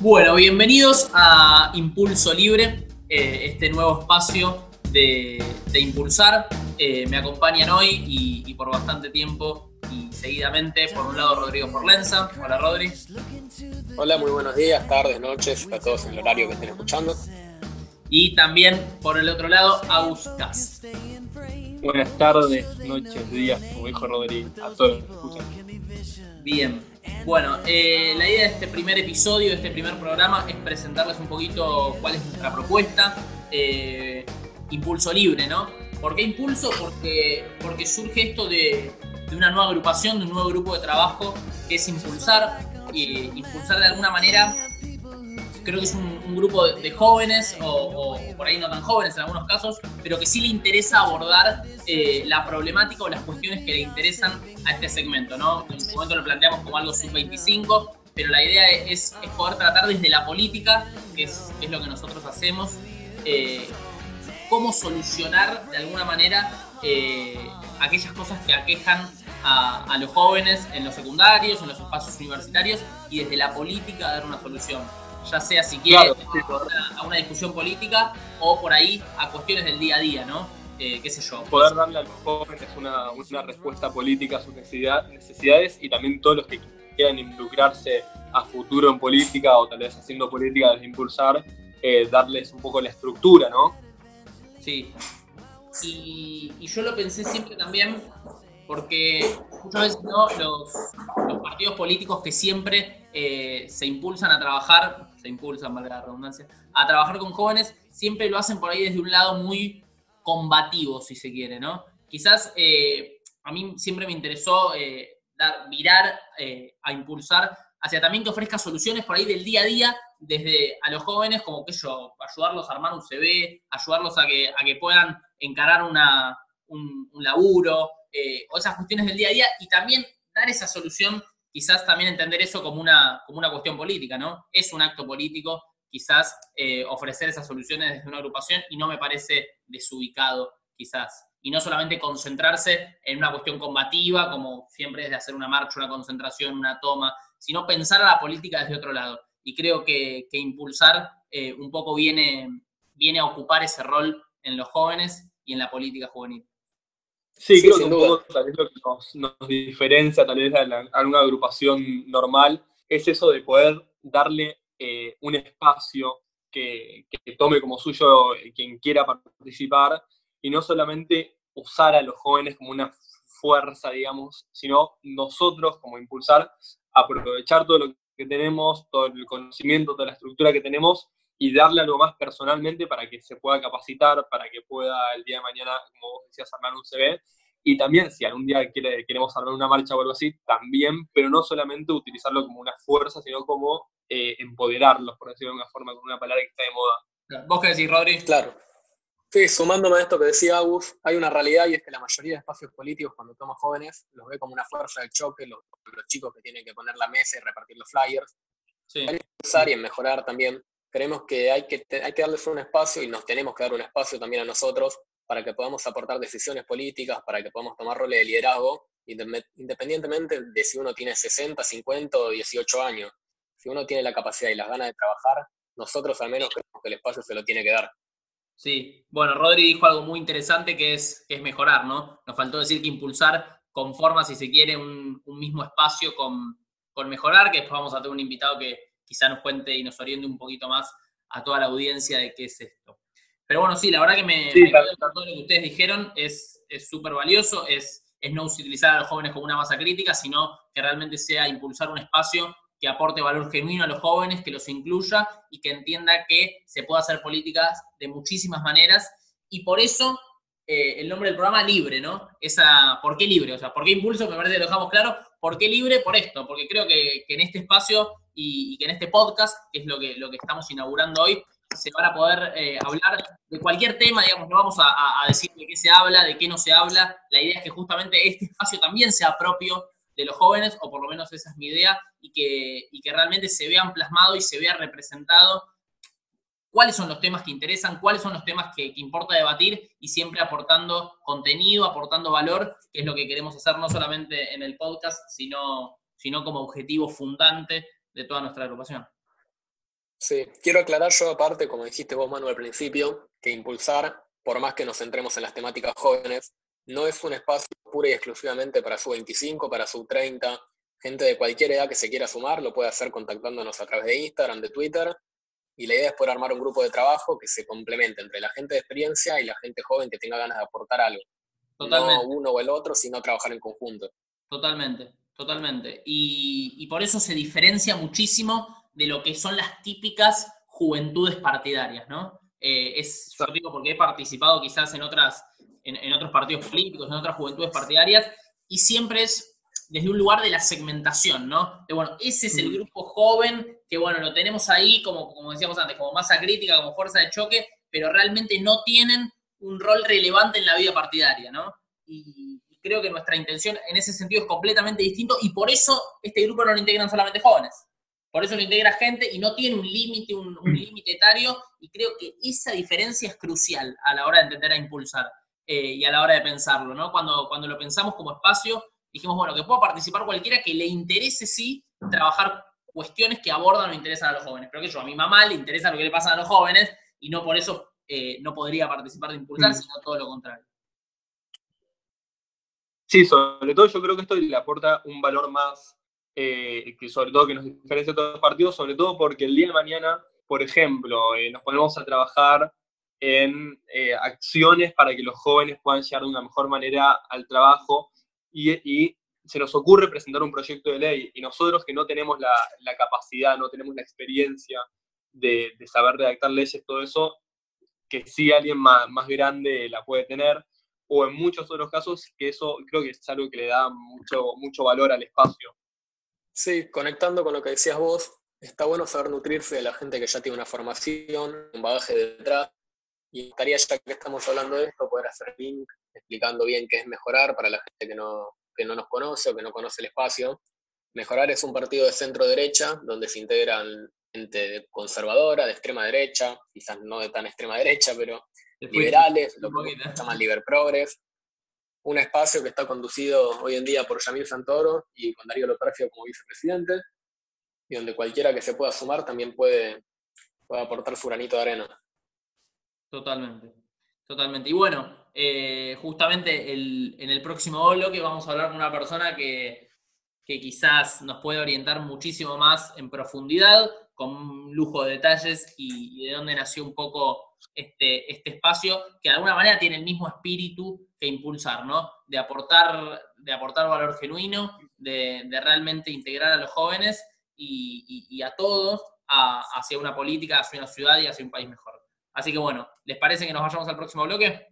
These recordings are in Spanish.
Bueno, bienvenidos a Impulso Libre, eh, este nuevo espacio de, impulsar. Eh, me acompañan hoy y, por bastante tiempo y seguidamente, por un lado, Rodrigo Forlenza. Hola, Rodri. Hola, muy buenos días, tardes, noches, a todos en el horario que estén escuchando. Y también, por el otro lado, Agus Buenas tardes, noches, días, como dijo Rodrigo, a todos los que escuchan. Bien, bueno, eh, la idea de este primer episodio, de este primer programa, es presentarles un poquito cuál es nuestra propuesta. Eh, impulso libre, ¿no? ¿Por qué impulso? Porque, porque surge esto de, una nueva agrupación, de un nuevo grupo de trabajo, que es impulsar, y impulsar de alguna manera creo que es un, grupo de, jóvenes, o, por ahí no tan jóvenes en algunos casos, pero que sí le interesa abordar eh, la problemática o las cuestiones que le interesan a este segmento, ¿no? En su momento lo planteamos como algo sub-25, pero la idea es, poder tratar desde la política, que es, lo que nosotros hacemos, eh, cómo solucionar de alguna manera eh, aquellas cosas que aquejan a, a, los jóvenes en los secundarios, en los espacios universitarios y desde la política dar una solución ya sea si quiere a, una, discusión política o por ahí a cuestiones del día a día, ¿no? Eh, qué sé yo. Poder darle a los jóvenes una, una respuesta política a sus necesidades y también todos los que quieran involucrarse a futuro en política o tal vez haciendo política desde impulsar, eh, darles un poco la estructura, ¿no? Sí. Y, y yo lo pensé siempre también porque muchas veces ¿no? los, partidos políticos que siempre eh, se impulsan a trabajar, se impulsan, valga la redundancia, a trabajar con jóvenes, siempre lo hacen por ahí desde un lado muy combativo, si se quiere, ¿no? Quizás eh, a mí siempre me interesó eh, dar, virar a impulsar hacia también que ofrezca soluciones por ahí del día a día, desde a los jóvenes, como que yo, ayudarlos a armar un CV, ayudarlos a que, a que puedan encarar una, un, laburo, eh, o esas cuestiones del día a día y también dar esa solución, quizás también entender eso como una, como una cuestión política, ¿no? Es un acto político, quizás eh, ofrecer esas soluciones desde una agrupación y no me parece desubicado, quizás. Y no solamente concentrarse en una cuestión combativa, como siempre es de hacer una marcha, una concentración, una toma, sino pensar a la política desde otro lado. Y creo que, impulsar eh, un poco viene, viene a ocupar ese rol en los jóvenes y en la política juvenil. Sí, creo que un poco tal vez lo que nos, diferencia tal vez a, alguna agrupación normal es eso de poder darle eh, un espacio que, tome como suyo eh, quien quiera participar y no solamente usar a los jóvenes como una fuerza, digamos, sino nosotros como impulsar, aprovechar todo lo que tenemos, todo el conocimiento, toda la estructura que tenemos y darle algo más personalmente para que se pueda capacitar, para que pueda el día de mañana, como vos decías, armar un CV. Y también, si algún día quiere, queremos armar una marcha o algo así, también, pero no solamente utilizarlo como una fuerza, sino como eh, empoderarlos, por decirlo de una forma, con una palabra que está de moda. ¿Vos qué decís, Rodri? Claro. Sí, sumándome a esto que decía Agus, hay una realidad y es que la mayoría de espacios políticos, cuando toma jóvenes, los ve como una fuerza de choque, los, los chicos que tienen que poner la mesa y repartir los flyers. Sí. Hay que usar y en mejorar también creemos que hay que, hay que darles un espacio y nos tenemos que dar un espacio también a nosotros para que podamos aportar decisiones políticas, para que podamos tomar roles de liderazgo, independientemente de si uno tiene 60, 50 o 18 años. Si uno tiene la capacidad y las ganas de trabajar, nosotros al menos creemos que el espacio se lo tiene que dar. Sí, bueno, Rodri dijo algo muy interesante que es, es mejorar, ¿no? Nos faltó decir que impulsar conforma, si se quiere, un, un mismo espacio con, con mejorar, que después vamos a tener un invitado que, quizá nos cuente y nos oriente un poquito más a toda la audiencia de qué es esto. Pero bueno, sí, la verdad que me, sí, todo lo que ustedes dijeron es súper valioso, es, es no utilizar a los jóvenes como una masa crítica, sino que realmente sea impulsar un espacio que aporte valor genuino a los jóvenes, que los incluya y que entienda que se puede hacer políticas de muchísimas maneras. Y por eso eh, el nombre del programa Libre, ¿no? Esa, ¿Por qué libre? O sea, ¿por qué impulso? Me parece que lo dejamos claro. ¿Por qué libre? Por esto, porque creo que, que en este espacio y, que en este podcast, que es lo que, lo que estamos inaugurando hoy, se van a poder eh, hablar de cualquier tema, digamos, no vamos a, decir de qué se habla, de qué no se habla. La idea es que justamente este espacio también sea propio de los jóvenes, o por lo menos esa es mi idea, y que, y que realmente se vean plasmado y se vea representado cuáles son los temas que interesan, cuáles son los temas que, que, importa debatir y siempre aportando contenido, aportando valor, que es lo que queremos hacer no solamente en el podcast, sino, sino como objetivo fundante de toda nuestra agrupación. Sí, quiero aclarar yo aparte, como dijiste vos, Manu, al principio, que impulsar, por más que nos centremos en las temáticas jóvenes, no es un espacio pura y exclusivamente para su 25, para su 30. Gente de cualquier edad que se quiera sumar lo puede hacer contactándonos a través de Instagram, de Twitter. Y la idea es poder armar un grupo de trabajo que se complemente entre la gente de experiencia y la gente joven que tenga ganas de aportar algo. Totalmente. No uno o el otro, sino trabajar en conjunto. Totalmente, totalmente. Y, y por eso se diferencia muchísimo de lo que son las típicas juventudes partidarias, ¿no? Eh, es, yo digo porque he participado quizás en, otras, en, otros partidos políticos, en otras juventudes partidarias, y siempre es desde un lugar de la segmentación, ¿no? De, bueno, ese es el grupo joven que, bueno, lo tenemos ahí como, como decíamos antes, como masa crítica, como fuerza de choque, pero realmente no tienen un rol relevante en la vida partidaria, ¿no? Y creo que nuestra intención en ese sentido es completamente distinto y por eso este grupo no lo integran solamente jóvenes. Por eso lo integra gente y no tiene un límite, un, mm. límite etario, y creo que esa diferencia es crucial a la hora de entender a impulsar eh, y a la hora de pensarlo, ¿no? Cuando, cuando lo pensamos como espacio, dijimos, bueno, que pueda participar cualquiera que le interese, sí, trabajar cuestiones que abordan o interesan a los jóvenes. Pero que yo, a mi mamá le interesa lo que le pasa a los jóvenes y no por eso eh, no podría participar de impulsar, mm. sino todo lo contrario. Sí, sobre todo yo creo que esto le aporta un valor más eh, que sobre todo que nos diferencia de todos los partidos, sobre todo porque el día de mañana, por ejemplo, eh, nos ponemos a trabajar en eh, acciones para que los jóvenes puedan llegar de una mejor manera al trabajo y, se nos ocurre presentar un proyecto de ley y nosotros que no tenemos la, capacidad, no tenemos la experiencia de, saber redactar leyes, todo eso, que sí alguien más, más grande la puede tener, o en muchos otros casos, que eso creo que es algo que le da mucho, mucho valor al espacio. Sí, conectando con lo que decías vos, está bueno saber nutrirse de la gente que ya tiene una formación, un bagaje detrás, y estaría ya que estamos hablando de esto, poder hacer link explicando bien qué es mejorar para la gente que no, que no nos conoce o que no conoce el espacio. Mejorar es un partido de centro derecha, donde se integran gente conservadora, de extrema derecha, quizás no de tan extrema derecha, pero liberales, lo que se llama Liber Progress, un espacio que está conducido hoy en día por Yamil Santoro y con Darío Loperfio como vicepresidente, y donde cualquiera que se pueda sumar también puede, aportar su granito de arena. Totalmente, totalmente. Y bueno, eh, justamente en el próximo bloque vamos a hablar con una persona que, quizás nos puede orientar muchísimo más en profundidad, con un lujo de detalles y, y de dónde nació un poco este, este espacio que de alguna manera tiene el mismo espíritu que impulsar, ¿no? De aportar, de aportar valor genuino, de, realmente integrar a los jóvenes y, a todos hacia una política, hacia una ciudad y hacia un país mejor. Así que bueno, ¿les parece que nos vayamos al próximo bloque?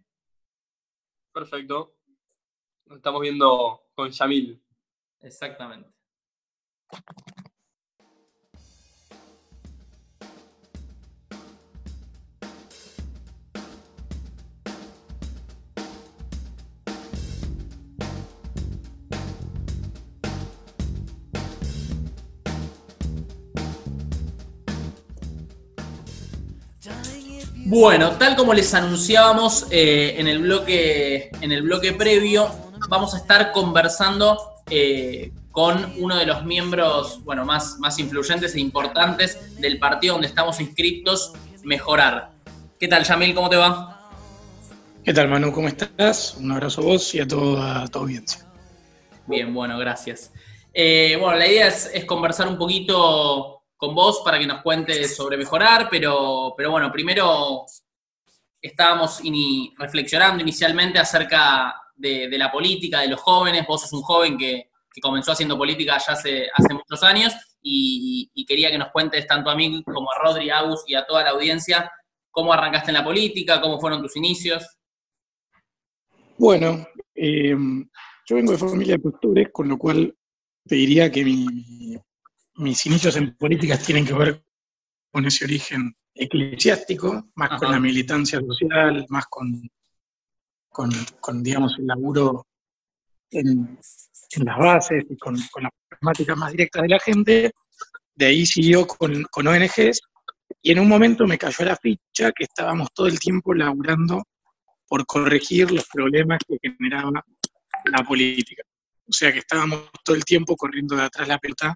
Perfecto. Nos estamos viendo con Yamil. Exactamente. Bueno, tal como les anunciábamos eh, en, el bloque, en el bloque previo, vamos a estar conversando eh, con uno de los miembros bueno, más, más influyentes e importantes del partido donde estamos inscritos, Mejorar. ¿Qué tal, Yamil? ¿Cómo te va? ¿Qué tal, Manu? ¿Cómo estás? Un abrazo a vos y a toda tu audiencia. Bien, bueno, gracias. Eh, bueno, la idea es, es conversar un poquito con vos para que nos cuentes sobre mejorar, pero, pero bueno, primero estábamos reflexionando inicialmente acerca de, la política, de los jóvenes. Vos sos un joven que, comenzó haciendo política ya hace, hace muchos años y, quería que nos cuentes tanto a mí como a Rodri, Agus y a toda la audiencia cómo arrancaste en la política, cómo fueron tus inicios. Bueno, eh, yo vengo de familia de pastores, con lo cual te diría que mi, mis inicios en políticas tienen que ver con ese origen eclesiástico, más con la militancia social, más con, con, digamos, el laburo en, las bases y con, las problemáticas más directas de la gente. De ahí siguió con, con ONGs y en un momento me cayó la ficha que estábamos todo el tiempo laburando por corregir los problemas que generaba la política. O sea que estábamos todo el tiempo corriendo de atrás la pelota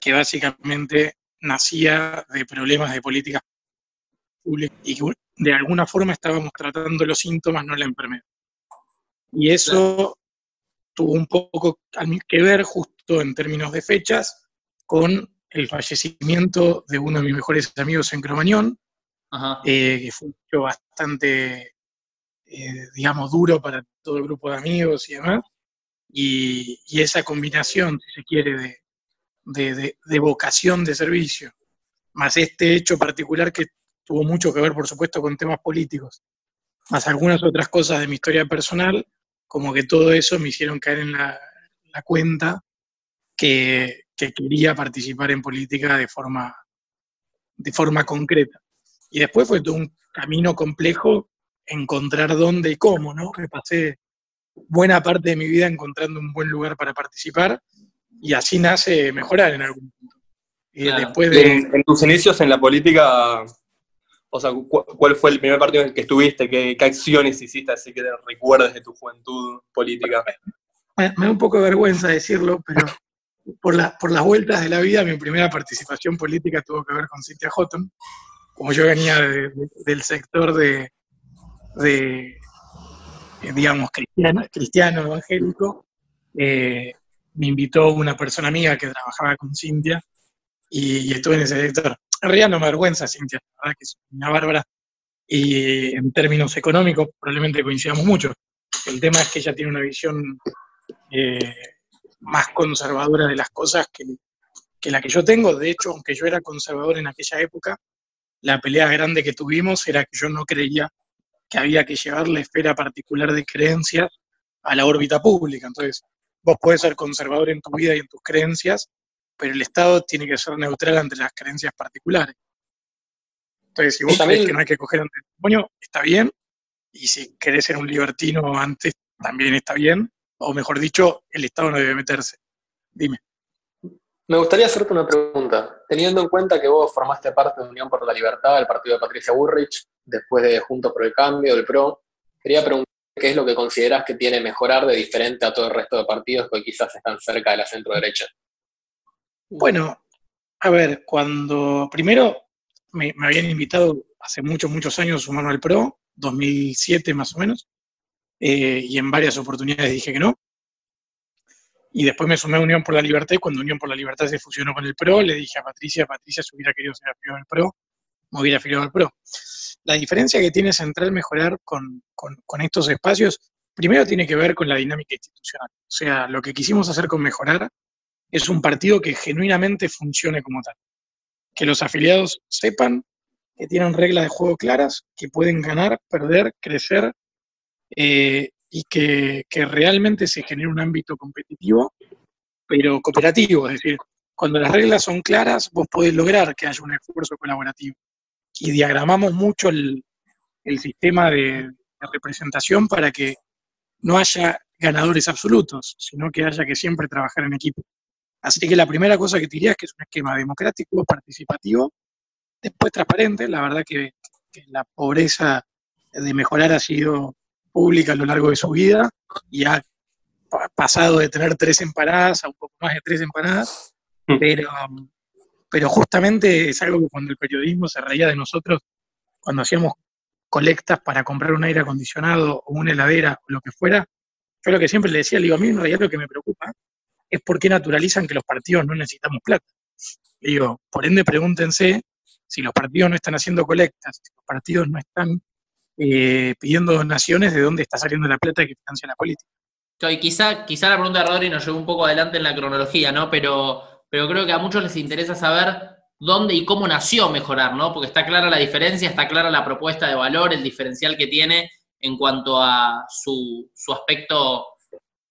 que básicamente nacía de problemas de política pública y que de alguna forma estábamos tratando los síntomas, no la enfermedad. Y eso tuvo un poco que ver justo en términos de fechas con el fallecimiento de uno de mis mejores amigos en Cromañón, eh, que fue un bastante, eh, digamos, duro para todo el grupo de amigos y demás. Y, esa combinación, si se quiere, de, vocación de servicio, más este hecho particular que tuvo mucho que ver, por supuesto, con temas políticos, más algunas otras cosas de mi historia personal, como que todo eso me hicieron caer en la, cuenta que, quería participar en política de forma, de forma concreta. Y después fue todo un camino complejo encontrar dónde y cómo, ¿no? Me pasé buena parte de mi vida encontrando un buen lugar para participar y así nace mejorar en algún punto. Y después de... en, tus inicios en la política, o sea, ¿cuál fue el primer partido en el que estuviste? ¿Qué, acciones hiciste así que te recuerdes de tu juventud política? Me, da un poco de vergüenza decirlo, pero por, la, por las vueltas de la vida, mi primera participación política tuvo que ver con Cynthia Houghton. Como yo venía del sector de, de digamos, cristiano, cristiano evangélico, eh, me invitó una persona amiga que trabajaba con Cintia y, estuve en ese sector. En realidad no me avergüenza Cintia, la verdad que es una bárbara. Y en términos económicos probablemente coincidamos mucho. El tema es que ella tiene una visión eh, más conservadora de las cosas que, que la que yo tengo. De hecho, aunque yo era conservador en aquella época, la pelea grande que tuvimos era que yo no creía que había que llevar la esfera particular de creencias a la órbita pública. Entonces, vos podés ser conservador en tu vida y en tus creencias, pero el Estado tiene que ser neutral ante las creencias particulares. Entonces, si vos crees que no hay que coger ante el demonio, está bien, y si querés ser un libertino antes, también está bien, o mejor dicho, el Estado no debe meterse. Dime. Me gustaría hacerte una pregunta. Teniendo en cuenta que vos formaste parte de Unión por la Libertad, el partido de Patricia Burrich, después de Juntos por el Cambio, del PRO, quería preguntar qué es lo que consideras que tiene mejorar de diferente a todo el resto de partidos que quizás están cerca de la centro derecha. Bueno, a ver, cuando primero me, habían invitado hace muchos, muchos años a sumarme al PRO, 2007 más o menos, eh, y en varias oportunidades dije que no. Y después me sumé a Unión por la Libertad y cuando Unión por la Libertad se fusionó con el PRO, le dije a Patricia, Patricia, si hubiera querido ser afiliado al PRO, me hubiera afiliado al PRO. La diferencia que tiene Central mejorar con, estos espacios, primero tiene que ver con la dinámica institucional. O sea, lo que quisimos hacer con mejorar es un partido que genuinamente funcione como tal. Que los afiliados sepan que tienen reglas de juego claras, que pueden ganar, perder, crecer, eh, y que, realmente se genere un ámbito competitivo, pero cooperativo, es decir, cuando las reglas son claras, vos podés lograr que haya un esfuerzo colaborativo. Y diagramamos mucho el, sistema de, representación para que no haya ganadores absolutos, sino que haya que siempre trabajar en equipo. Así que la primera cosa que te diría es que es un esquema democrático, participativo, después transparente. La verdad que la pobreza de mejorar ha sido pública a lo largo de su vida y ha pasado de tener tres empanadas a un poco más de tres empanadas, mm. pero, pero justamente es algo que cuando el periodismo se reía de nosotros, cuando hacíamos colectas para comprar un aire acondicionado o una heladera o lo que fuera, yo lo que siempre le decía, le digo, a mí en realidad lo que me preocupa es por qué naturalizan que los partidos no necesitamos plata. Le digo, por ende pregúntense si los partidos no están haciendo colectas, si los partidos no están eh, pidiendo donaciones de dónde está saliendo la plata que financia la política. Y quizá, quizá la pregunta de Rodri nos llevó un poco adelante en la cronología, ¿no? Pero, pero creo que a muchos les interesa saber dónde y cómo nació mejorar, ¿no? Porque está clara la diferencia, está clara la propuesta de valor, el diferencial que tiene en cuanto a su, su aspecto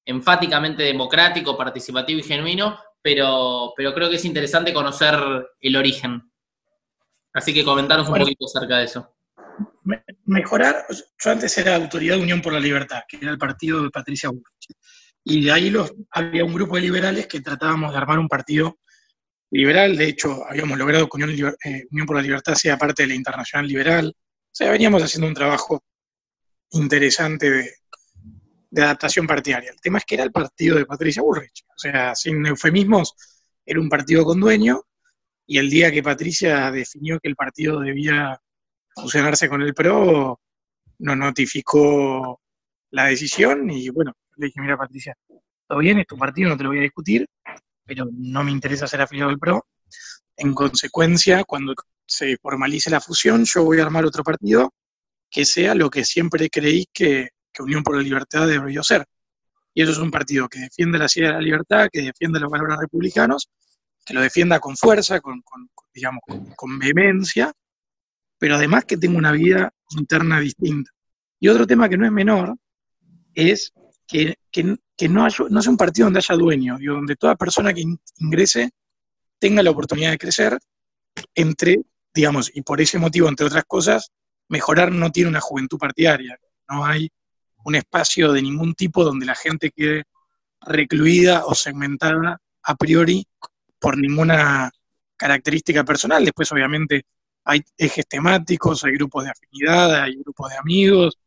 enfáticamente democrático, participativo y genuino, pero, pero creo que es interesante conocer el origen. Así que comentaros un poquito acerca de eso mejorar, yo antes era autoridad de Unión por la Libertad, que era el partido de Patricia Bullrich. Y de ahí los, había un grupo de liberales que tratábamos de armar un partido liberal, de hecho habíamos logrado que Unión, eh, por la Libertad sea parte de la Internacional Liberal, o sea, veníamos haciendo un trabajo interesante de, de adaptación partidaria. El tema es que era el partido de Patricia Bullrich, o sea, sin eufemismos, era un partido con dueño, y el día que Patricia definió que el partido debía fusionarse con el PRO, nos notificó la decisión y bueno, le dije, mira Patricia, todo bien, es tu partido, no te lo voy a discutir, pero no me interesa ser afiliado al PRO. En consecuencia, cuando se formalice la fusión, yo voy a armar otro partido que sea lo que siempre creí que, Unión por la Libertad debería ser. Y eso es un partido que defiende la ciudad de la libertad, que defiende los valores republicanos, que lo defienda con fuerza, con, digamos, con, vehemencia, pero además que tenga una vida interna distinta. Y otro tema que no es menor es que, no, no es un partido donde haya dueño, y donde toda persona que ingrese tenga la oportunidad de crecer entre, digamos, y por ese motivo, entre otras cosas, mejorar no tiene una juventud partidaria. No hay un espacio de ningún tipo donde la gente quede recluida o segmentada a priori por ninguna característica personal. Después, obviamente, hay ejes temáticos, hay grupos de afinidad, hay grupos de amigos,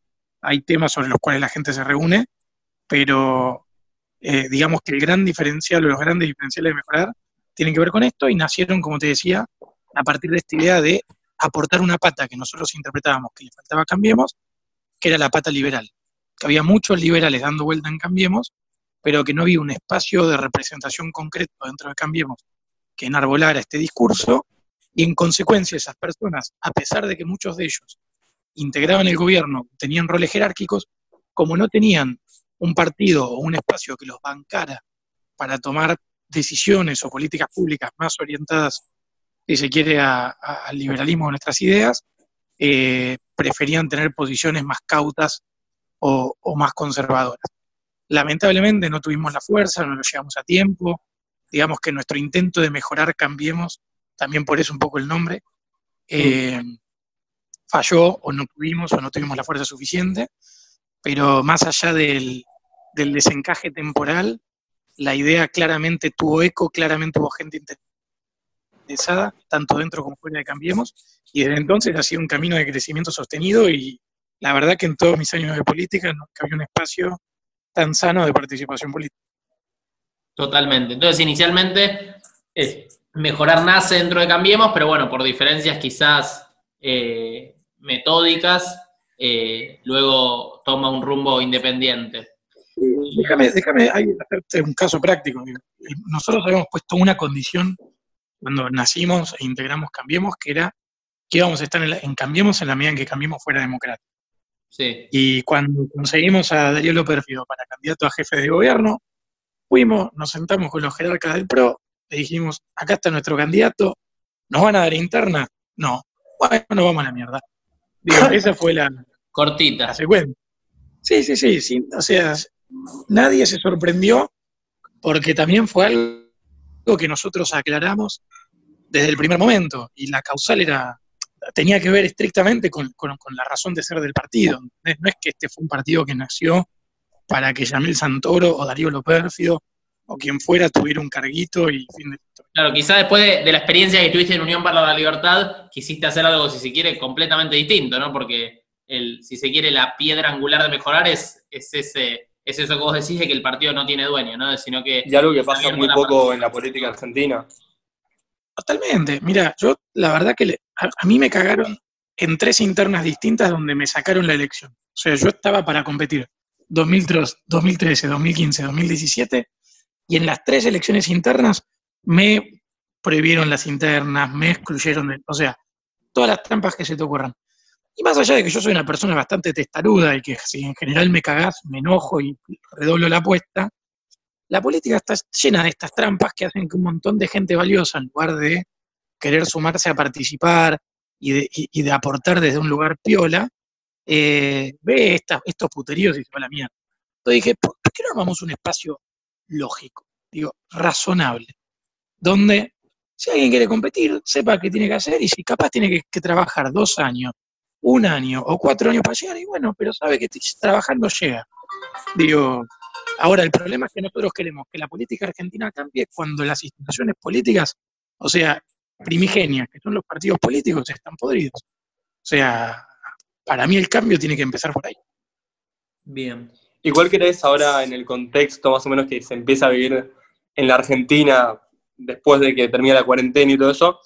hay temas sobre los cuales la gente se reúne, pero eh, digamos que el gran diferencial o los grandes diferenciales de mejorar tienen que ver con esto y nacieron, como te decía, a partir de esta idea de aportar una pata que nosotros interpretábamos que le faltaba Cambiemos, que era la pata liberal. Que había muchos liberales dando vuelta en Cambiemos, pero que no había un espacio de representación concreto dentro de Cambiemos que enarbolara este discurso, y en consecuencia esas personas, a pesar de que muchos de ellos integraban el gobierno, tenían roles jerárquicos, como no tenían un partido o un espacio que los bancara para tomar decisiones o políticas públicas más orientadas, si se quiere, al liberalismo de nuestras ideas, eh, preferían tener posiciones más cautas o, más conservadoras. Lamentablemente no tuvimos la fuerza, no lo llegamos a tiempo, digamos que nuestro intento de mejorar Cambiemos, también por eso un poco el nombre, eh, falló o no tuvimos o no tuvimos la fuerza suficiente, pero más allá del, desencaje temporal, la idea claramente tuvo eco, claramente hubo gente interesada, tanto dentro como fuera de Cambiemos, y desde entonces ha sido un camino de crecimiento sostenido y la verdad que en todos mis años de política nunca había un espacio tan sano de participación política. Totalmente. Entonces, inicialmente, mejorar nace dentro de Cambiemos, pero bueno, por diferencias quizás eh, metódicas, eh, luego toma un rumbo independiente. Déjame, déjame hacerte un caso práctico. Nosotros habíamos puesto una condición cuando nacimos e integramos Cambiemos, que era que íbamos a estar en, Cambiemos en la medida en que Cambiemos fuera democrático. Sí. Y cuando conseguimos a Darío López Fido para candidato a jefe de gobierno, fuimos, nos sentamos con los jerarcas del PRO, le dijimos, acá está nuestro candidato, ¿nos van a dar interna? No. Bueno, nos vamos a la mierda. Digo, esa fue la... Cortita. La secuencia. Sí, sí, sí, sí. O sea, nadie se sorprendió porque también fue algo que nosotros aclaramos desde el primer momento y la causal era tenía que ver estrictamente con, la razón de ser del partido. No es que este fue un partido que nació para que Yamil Santoro o Darío Lopérfido o quien fuera tuviera un carguito y fin de Claro, quizás después de, la experiencia que tuviste en Unión para la Libertad, quisiste hacer algo, si se quiere, completamente distinto, ¿no? Porque, el, si se quiere, la piedra angular de mejorar es, es ese es eso que vos decís de que el partido no tiene dueño, ¿no? Sino que... Y algo que pasa muy poco en la política argentina. Totalmente. Mira, yo la verdad que a, mí me cagaron en tres internas distintas donde me sacaron la elección. O sea, yo estaba para competir 2003, 2013, 2015, 2017, y en las tres elecciones internas me prohibieron las internas, me excluyeron, de, o sea, todas las trampas que se te ocurran. Y más allá de que yo soy una persona bastante testaruda y que si en general me cagás, me enojo y redoblo la apuesta, la política está llena de estas trampas que hacen que un montón de gente valiosa, en lugar de querer sumarse a participar y de, aportar desde un lugar piola, eh, ve estos puteríos y se va a la mierda. Entonces dije, ¿por qué no armamos un espacio lógico? Digo, razonable, donde si alguien quiere competir, sepa qué tiene que hacer y si capaz tiene que trabajar dos años un año o cuatro años para llegar, y bueno, pero sabe que trabajando llega. Digo, ahora el problema es que nosotros queremos que la política argentina cambie cuando las instituciones políticas, o sea, primigenias, que son los partidos políticos, están podridos. O sea, para mí el cambio tiene que empezar por ahí. Bien. ¿Y cuál crees ahora en el contexto más o menos que se empieza a vivir en la Argentina después de que termina la cuarentena y todo eso?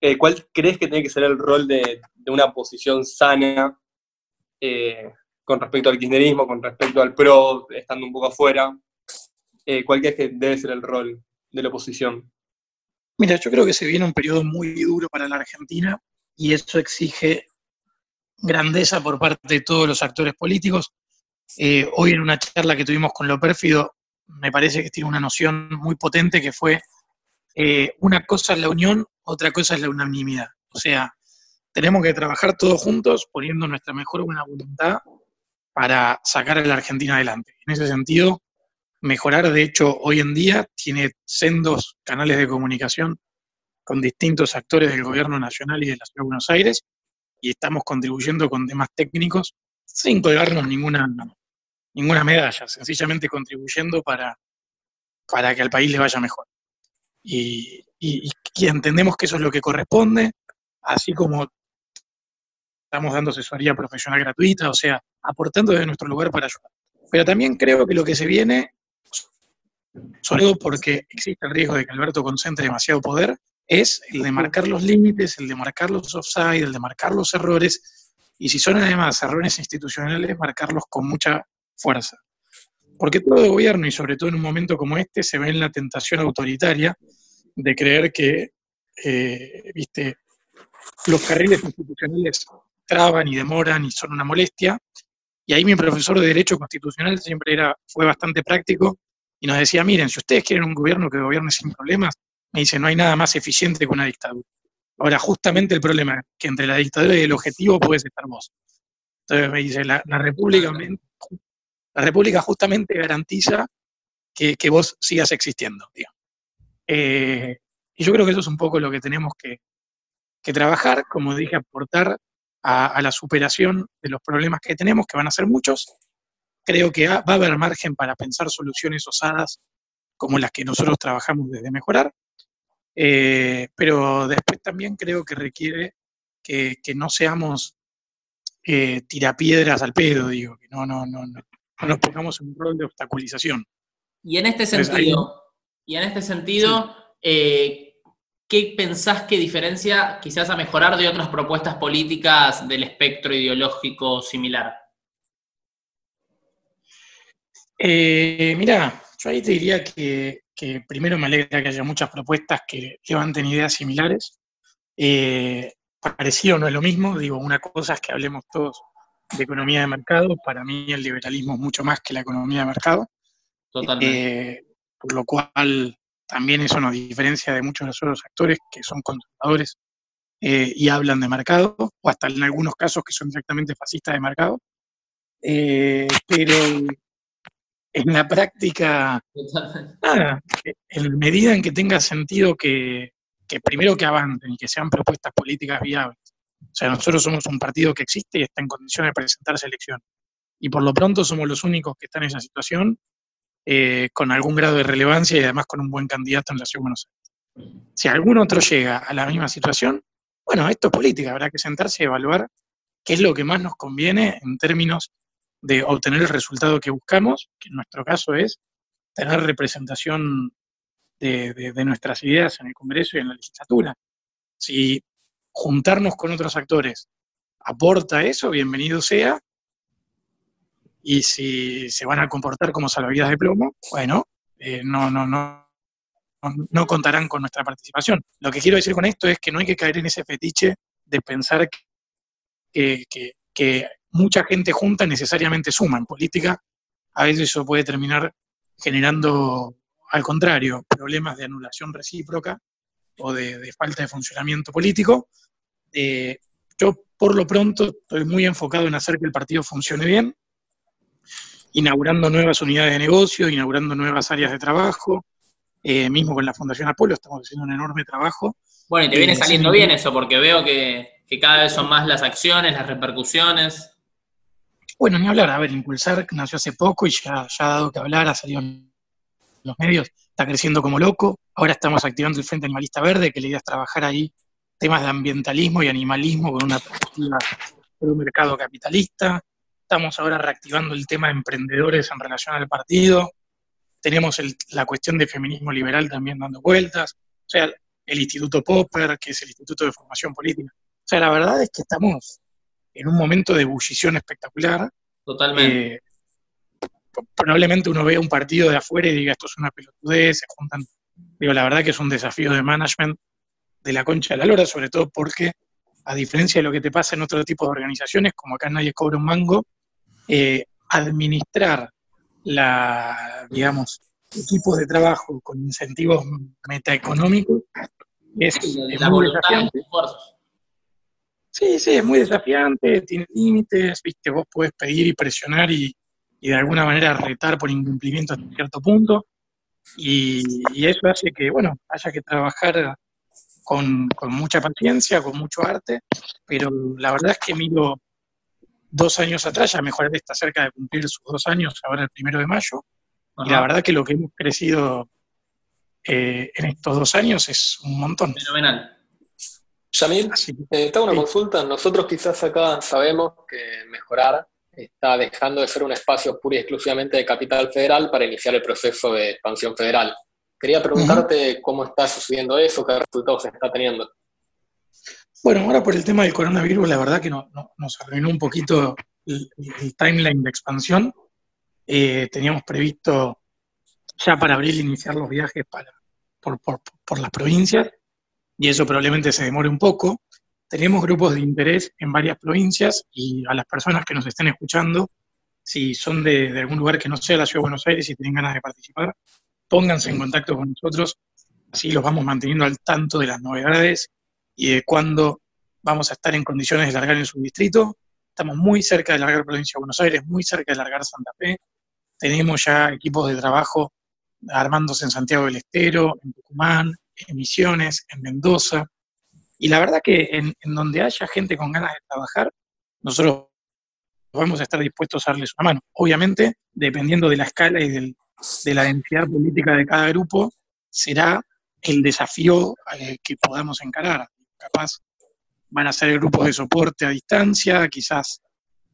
eh, ¿cuál crees que tiene que ser el rol de, una oposición sana eh, con respecto al kirchnerismo, con respecto al PRO, estando un poco afuera? Eh, ¿Cuál crees que debe ser el rol de la oposición? Mira, yo creo que se viene un periodo muy duro para la Argentina y eso exige grandeza por parte de todos los actores políticos. Hoy en una charla que tuvimos con Lo Pérfido, me parece que tiene una noción muy potente que fue una cosa es la unión, otra cosa es la unanimidad. O sea, tenemos que trabajar todos juntos poniendo nuestra mejor buena voluntad para sacar a la Argentina adelante. En ese sentido, mejorar, de hecho, hoy en día tiene sendos canales de comunicación con distintos actores del gobierno nacional y de la ciudad de Buenos Aires, y estamos contribuyendo con temas técnicos sin colgarnos ninguna, ninguna medalla, sencillamente contribuyendo para, para que al país le vaya mejor. Y, y, entendemos que eso es lo que corresponde, así como estamos dando asesoría profesional gratuita, o sea, aportando desde nuestro lugar para ayudar. Pero también creo que lo que se viene, sobre todo porque existe el riesgo de que Alberto concentre demasiado poder, es el de marcar los límites, el de marcar los offside, el de marcar los errores, y si son además errores institucionales, marcarlos con mucha fuerza. Porque todo gobierno, y sobre todo en un momento como este, se ve en la tentación autoritaria de creer que, eh, viste, los carriles constitucionales traban y demoran y son una molestia. Y ahí mi profesor de Derecho Constitucional siempre era, fue bastante práctico y nos decía, miren, si ustedes quieren un gobierno que gobierne sin problemas, me dice, no hay nada más eficiente que una dictadura. Ahora, justamente el problema es que entre la dictadura y el objetivo puedes estar vos. Entonces me dice, la, república, la república justamente garantiza que, que vos sigas existiendo. Tío. Eh, y yo creo que eso es un poco lo que tenemos que, trabajar, como dije, aportar a, la superación de los problemas que tenemos, que van a ser muchos. Creo que va a haber margen para pensar soluciones osadas como las que nosotros trabajamos desde mejorar, eh, pero después también creo que requiere que, no seamos eh, tirapiedras al pedo, digo, que no, no, no, no, nos pongamos en un rol de obstaculización. Y en este sentido, y en este sentido, eh, ¿qué pensás que diferencia quizás a mejorar de otras propuestas políticas del espectro ideológico similar? Eh, mira, yo ahí te diría que, primero me alegra que haya muchas propuestas que levanten ideas similares. Eh, parecido no es lo mismo, digo, una cosa es que hablemos todos de economía de mercado, para mí el liberalismo es mucho más que la economía de mercado. Totalmente. Eh, por lo cual también eso nos diferencia de muchos de los otros actores que son conservadores eh, y hablan de mercado, o hasta en algunos casos que son directamente fascistas de mercado. Pero en la práctica, nada, en medida en que tenga sentido que, que primero que avancen y que sean propuestas políticas viables. O sea, nosotros somos un partido que existe y está en condiciones de presentarse a elección. Y por lo pronto somos los únicos que están en esa situación eh, con algún grado de relevancia y además con un buen candidato en la ciudad de Buenos Aires. Si algún otro llega a la misma situación, bueno, esto es política, habrá que sentarse y evaluar qué es lo que más nos conviene en términos de obtener el resultado que buscamos, que en nuestro caso es tener representación de, de, nuestras ideas en el Congreso y en la legislatura. Si juntarnos con otros actores aporta eso, bienvenido sea, y si se van a comportar como salvavidas de plomo, bueno, eh, no, no, no, no contarán con nuestra participación. Lo que quiero decir con esto es que no hay que caer en ese fetiche de pensar que, que, mucha gente junta necesariamente suma en política. A veces eso puede terminar generando, al contrario, problemas de anulación recíproca o de, falta de funcionamiento político. Eh, yo, por lo pronto, estoy muy enfocado en hacer que el partido funcione bien, inaugurando nuevas unidades de negocio, inaugurando nuevas áreas de trabajo, eh, mismo con la Fundación Apolo estamos haciendo un enorme trabajo. Bueno, y te viene saliendo bien eso, porque veo que, cada vez son más las acciones, las repercusiones. Bueno, ni hablar, a ver, Impulsar nació hace poco y ya, ya ha dado que hablar, ha salido en los medios, está creciendo como loco. Ahora estamos activando el Frente Animalista Verde, que la idea es trabajar ahí temas de ambientalismo y animalismo con una perspectiva de un mercado capitalista. Estamos ahora reactivando el tema de emprendedores en relación al partido. Tenemos la cuestión de feminismo liberal también dando vueltas. O sea, el Instituto Popper, que es el Instituto de Formación Política. O sea, la verdad es que estamos en un momento de ebullición espectacular. Totalmente. Eh, probablemente uno vea un partido de afuera y diga esto es una pelotudez, se juntan. Digo, la verdad que es un desafío de management de la concha de la lora, sobre todo porque, a diferencia de lo que te pasa en otro tipo de organizaciones, como acá nadie cobra un mango, eh, administrar la, digamos, equipos de trabajo con incentivos metaeconómicos es, muy desafiante. Sí, sí, es muy desafiante, tiene límites, viste, vos podés pedir y presionar y, de alguna manera retar por incumplimiento hasta cierto punto, y, eso hace que, bueno, haya que trabajar con, con, mucha paciencia, con mucho arte, pero la verdad es que miro dos años atrás, ya mejor está cerca de cumplir sus dos años, ahora el primero de mayo, y la verdad que lo que hemos crecido eh, en estos dos años es un montón. Fenomenal. Yamil, eh, una consulta. Nosotros quizás acá sabemos que mejorar está dejando de ser un espacio pura y exclusivamente de capital federal para iniciar el proceso de expansión federal. Quería preguntarte cómo está sucediendo eso, qué resultados se está teniendo. Bueno, ahora por el tema del coronavirus, la verdad que nos arruinó un poquito el, timeline de expansión. Eh, teníamos previsto ya para abril iniciar los viajes para, por, por, las provincias y eso probablemente se demore un poco. Tenemos grupos de interés en varias provincias y a las personas que nos estén escuchando, si son de, algún lugar que no sea la Ciudad de Buenos Aires y tienen ganas de participar, pónganse en contacto con nosotros, así los vamos manteniendo al tanto de las novedades y de cuándo vamos a estar en condiciones de largar en su distrito. Estamos muy cerca de largar Provincia de Buenos Aires, muy cerca de largar Santa Fe. Tenemos ya equipos de trabajo armándose en Santiago del Estero, en Tucumán, en Misiones, en Mendoza. Y la verdad que en, donde haya gente con ganas de trabajar, nosotros vamos a estar dispuestos a darles una mano. Obviamente, dependiendo de la escala y de la densidad política de cada grupo, será el desafío eh, que podamos encarar capaz van a ser grupos de soporte a distancia, quizás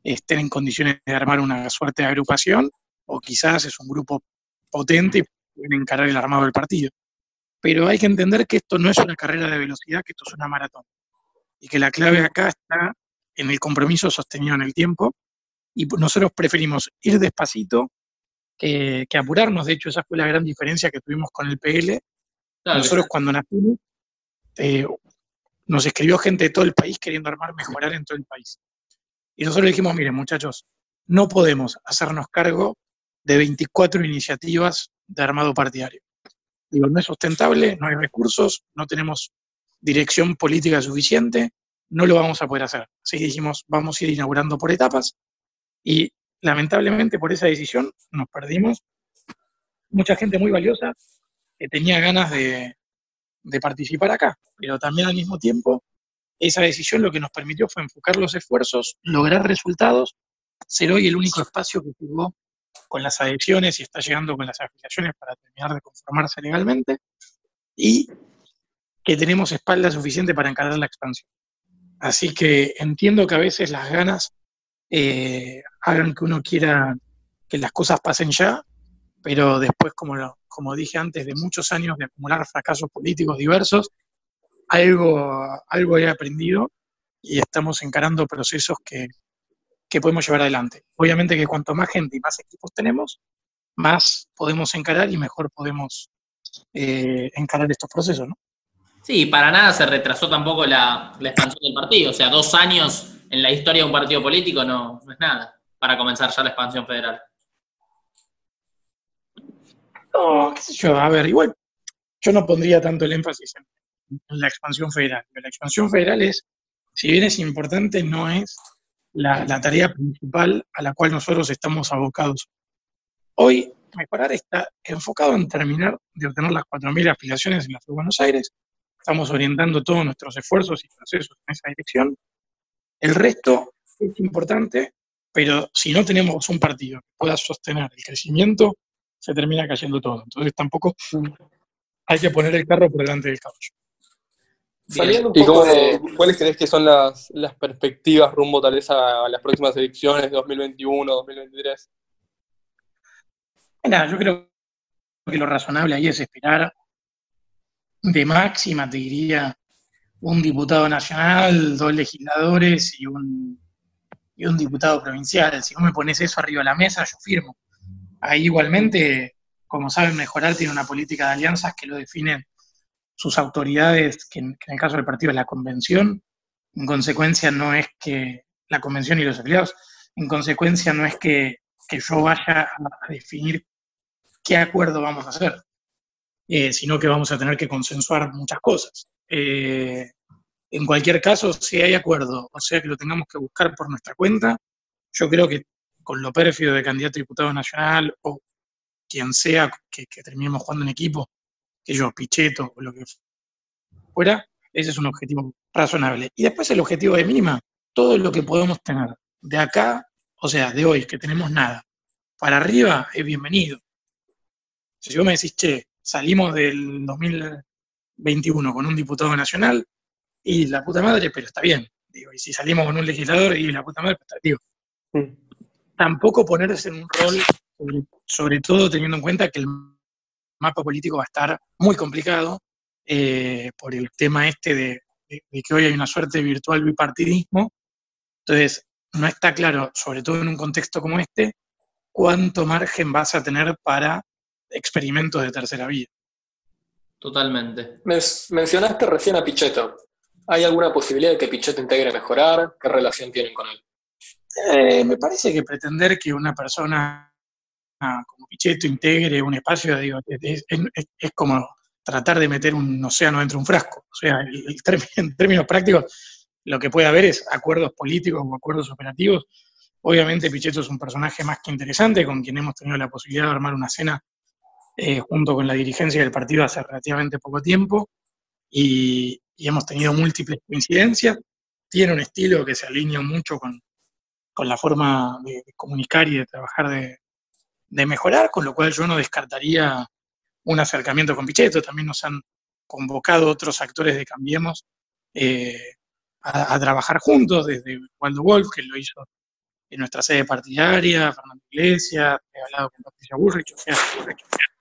estén en condiciones de armar una suerte de agrupación, o quizás es un grupo potente y pueden encarar el armado del partido. Pero hay que entender que esto no es una carrera de velocidad, que esto es una maratón. Y que la clave acá está en el compromiso sostenido en el tiempo. Y nosotros preferimos ir despacito que, apurarnos. De hecho, esa fue la gran diferencia que tuvimos con el PL. nosotros cuando nacimos, eh, nos escribió gente de todo el país queriendo armar, mejorar en todo el país. Y nosotros dijimos, miren muchachos, no podemos hacernos cargo de 24 iniciativas de armado partidario. Digo, no es sustentable, no hay recursos, no tenemos dirección política suficiente, no lo vamos a poder hacer. Así dijimos, vamos a ir inaugurando por etapas y lamentablemente por esa decisión nos perdimos mucha gente muy valiosa que tenía ganas de, de participar acá, pero también al mismo tiempo esa decisión lo que nos permitió fue enfocar los esfuerzos, lograr resultados, ser hoy el único espacio que jugó con las adhesiones y está llegando con las afiliaciones para terminar de conformarse legalmente y que tenemos espalda suficiente para encarar la expansión. Así que entiendo que a veces las ganas eh, hagan que uno quiera que las cosas pasen ya, pero después, como como dije antes, de muchos años de acumular fracasos políticos diversos, algo, algo he aprendido y estamos encarando procesos que, podemos llevar adelante. Obviamente que cuanto más gente y más equipos tenemos, más podemos encarar y mejor podemos eh, encarar estos procesos, ¿no? Sí, para nada se retrasó tampoco la, expansión del partido. O sea, dos años en la historia de un partido político no es nada para comenzar ya la expansión federal. No, qué sé yo, a ver, igual yo no pondría tanto el énfasis en, la expansión federal. La expansión federal es, si bien es importante, no es la, tarea principal a la cual nosotros estamos abocados. Hoy, mejorar está enfocado en terminar de obtener las 4.000 afiliaciones en la Ciudad de Buenos Aires. Estamos orientando todos nuestros esfuerzos y procesos en esa dirección. El resto es importante, pero si no tenemos un partido que pueda sostener el crecimiento se termina cayendo todo. Entonces tampoco hay que poner el carro por delante del caballo. ¿Y cuáles crees que son las, perspectivas rumbo tal vez a, las próximas elecciones de 2021, 2023? Mira, yo creo que lo razonable ahí es esperar de máxima te diría un diputado nacional, dos legisladores y un, y un diputado provincial. Si vos me pones eso arriba de la mesa, yo firmo. Ahí igualmente, como saben mejorar, tiene una política de alianzas que lo definen sus autoridades, que en, el caso del partido es la convención. En consecuencia, no es que la convención y los afiliados, en consecuencia, no es que, yo vaya a definir qué acuerdo vamos a hacer, eh, sino que vamos a tener que consensuar muchas cosas. Eh, en cualquier caso, si hay acuerdo, o sea que lo tengamos que buscar por nuestra cuenta, yo creo que con lo pérfido de candidato a diputado nacional o quien sea que, terminemos jugando en equipo, que yo, Pichetto o lo que fuera, ese es un objetivo razonable. Y después el objetivo de mínima, todo lo que podemos tener de acá, o sea, de hoy, que tenemos nada, para arriba, es bienvenido. Si vos me decís, che, salimos del 2021 con un diputado nacional, y la puta madre, pero está bien. Digo, y si salimos con un legislador y la puta madre, pues está, digo. Mm. Tampoco ponerse en un rol, sobre, todo teniendo en cuenta que el mapa político va a estar muy complicado eh, por el tema este de, que hoy hay una suerte de virtual bipartidismo. Entonces, no está claro, sobre todo en un contexto como este, cuánto margen vas a tener para experimentos de tercera vía. Totalmente. mencionaste recién a Pichetto. ¿Hay alguna posibilidad de que Pichetto integre mejorar? ¿Qué relación tienen con él? Eh, me parece que pretender que una persona como Pichetto integre un espacio, es, como tratar de meter un océano dentro de un frasco. O sea, en términos prácticos, lo que puede haber es acuerdos políticos o acuerdos operativos. Obviamente Pichetto es un personaje más que interesante, con quien hemos tenido la posibilidad de armar una cena eh, junto con la dirigencia del partido hace relativamente poco tiempo. Y, hemos tenido múltiples coincidencias. Tiene un estilo que se alinea mucho con, la forma de, comunicar y de trabajar de, mejorar, con lo cual yo no descartaría un acercamiento con Pichetto. También nos han convocado otros actores de Cambiemos eh, a, trabajar juntos, desde Waldo Wolf, que lo hizo en nuestra sede partidaria, Fernando Iglesias, he hablado con Patricia Burrich, o sea,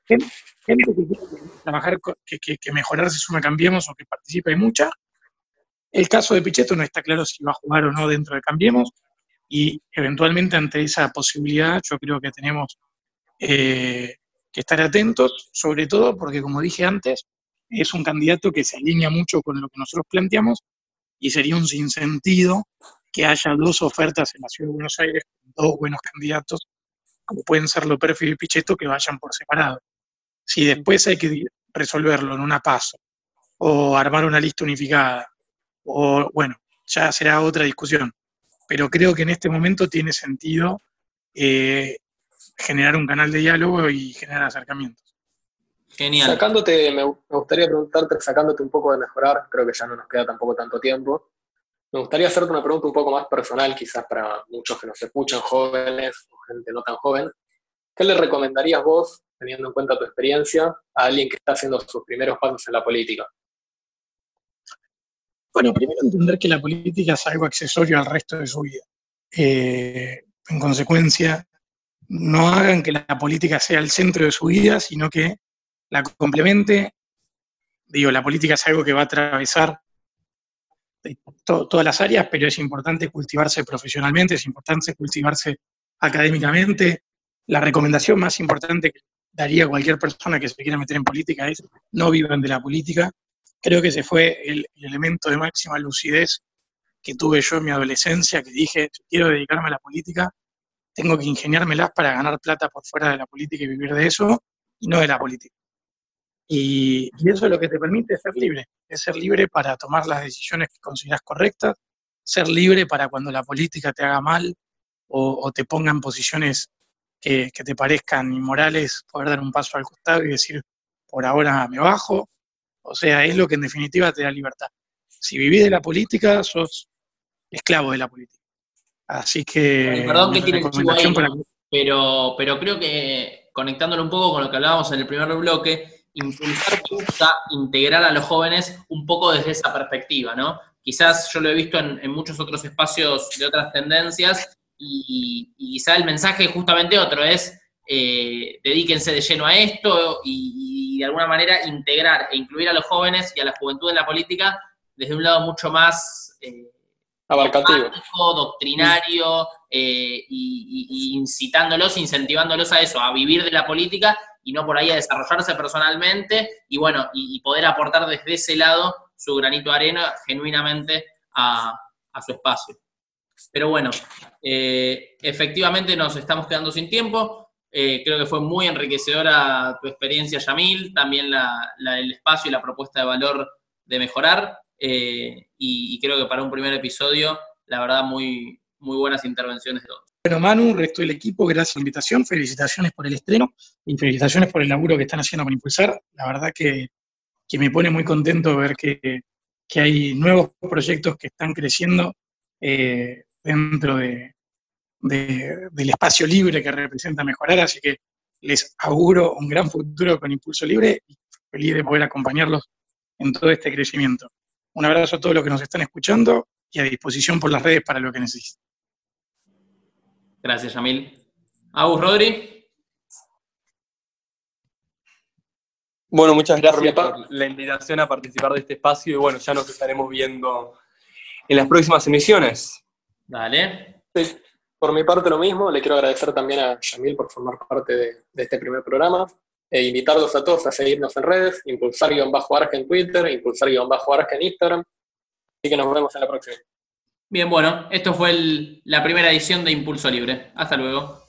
gente, que quiere trabajar, que, que, mejorar se suma Cambiemos o que participe hay mucha. El caso de Pichetto no está claro si va a jugar o no dentro de Cambiemos y eventualmente ante esa posibilidad yo creo que tenemos eh, que estar atentos, sobre todo porque como dije antes, es un candidato que se alinea mucho con lo que nosotros planteamos y sería un sinsentido que haya dos ofertas en la Ciudad de Buenos Aires con dos buenos candidatos, como pueden ser Loperfi y Pichetto, que vayan por separado. Si después hay que resolverlo en una paso, o armar una lista unificada, o bueno, ya será otra discusión. Pero creo que en este momento tiene sentido eh, generar un canal de diálogo y generar acercamientos. Genial. Sacándote, me gustaría preguntarte, sacándote un poco de mejorar, creo que ya no nos queda tampoco tanto tiempo. Me gustaría hacerte una pregunta un poco más personal, quizás para muchos que nos escuchan, jóvenes o gente no tan joven. ¿Qué le recomendarías vos teniendo en cuenta tu experiencia, a alguien que está haciendo sus primeros pasos en la política? Bueno, primero entender que la política es algo accesorio al resto de su vida. Eh, en consecuencia, no hagan que la política sea el centro de su vida, sino que la complemente. Digo, la política es algo que va a atravesar todas las áreas, pero es importante cultivarse profesionalmente, es importante cultivarse académicamente. La recomendación más importante que daría cualquier persona que se quiera meter en política es no vivan de la política. Creo que ese fue el, elemento de máxima lucidez que tuve yo en mi adolescencia, que dije, quiero dedicarme a la política, tengo que ingeniármelas para ganar plata por fuera de la política y vivir de eso, y no de la política. Y, eso es lo que te permite ser libre, es ser libre para tomar las decisiones que consideras correctas, ser libre para cuando la política te haga mal o te ponga en posiciones que, te parezcan inmorales, poder dar un paso al costado y decir, por ahora me bajo. O sea, es lo que en definitiva te da libertad. Si vivís de la política, sos esclavo de la política. Así que... perdón que tiene el pero, pero creo que conectándolo un poco con lo que hablábamos en el primer bloque, impulsar busca integrar a los jóvenes un poco desde esa perspectiva, ¿no? Quizás yo lo he visto en, en muchos otros espacios de otras tendencias, y, quizá el mensaje justamente otro es, eh, dedíquense de lleno a esto y, de alguna manera integrar e incluir a los jóvenes y a la juventud en la política desde un lado mucho más eh, abarcativo, doctrinario, eh, y, incitándolos, incentivándolos a eso, a vivir de la política y no por ahí a desarrollarse personalmente y bueno, y, poder aportar desde ese lado su granito de arena genuinamente a, su espacio. Pero bueno, eh, efectivamente nos estamos quedando sin tiempo. Eh, creo que fue muy enriquecedora tu experiencia, Yamil, también el espacio y la propuesta de valor de mejorar. Y, y, creo que para un primer episodio, la verdad, muy, muy buenas intervenciones de todos. Bueno, Manu, resto del equipo, gracias por la invitación, felicitaciones por el estreno y felicitaciones por el laburo que están haciendo con Impulsar. La verdad que, me pone muy contento ver que, hay nuevos proyectos que están creciendo eh, dentro de, del espacio libre que representa mejorar, así que les auguro un gran futuro con Impulso Libre y feliz de poder acompañarlos en todo este crecimiento. Un abrazo a todos los que nos están escuchando y a disposición por las redes para lo que necesiten. Gracias, Yamil. Agus, Rodri. Bueno, muchas gracias por la invitación a participar de este espacio y bueno, ya nos estaremos viendo en las próximas emisiones. Dale. por mi parte lo mismo, le quiero agradecer también a Yamil por formar parte de, este primer programa e invitarlos a todos a seguirnos en redes, impulsar-arge en Twitter, impulsar-arge en Instagram. Así que nos vemos en la próxima. Bien, bueno, esto fue la primera edición de Impulso Libre. Hasta luego.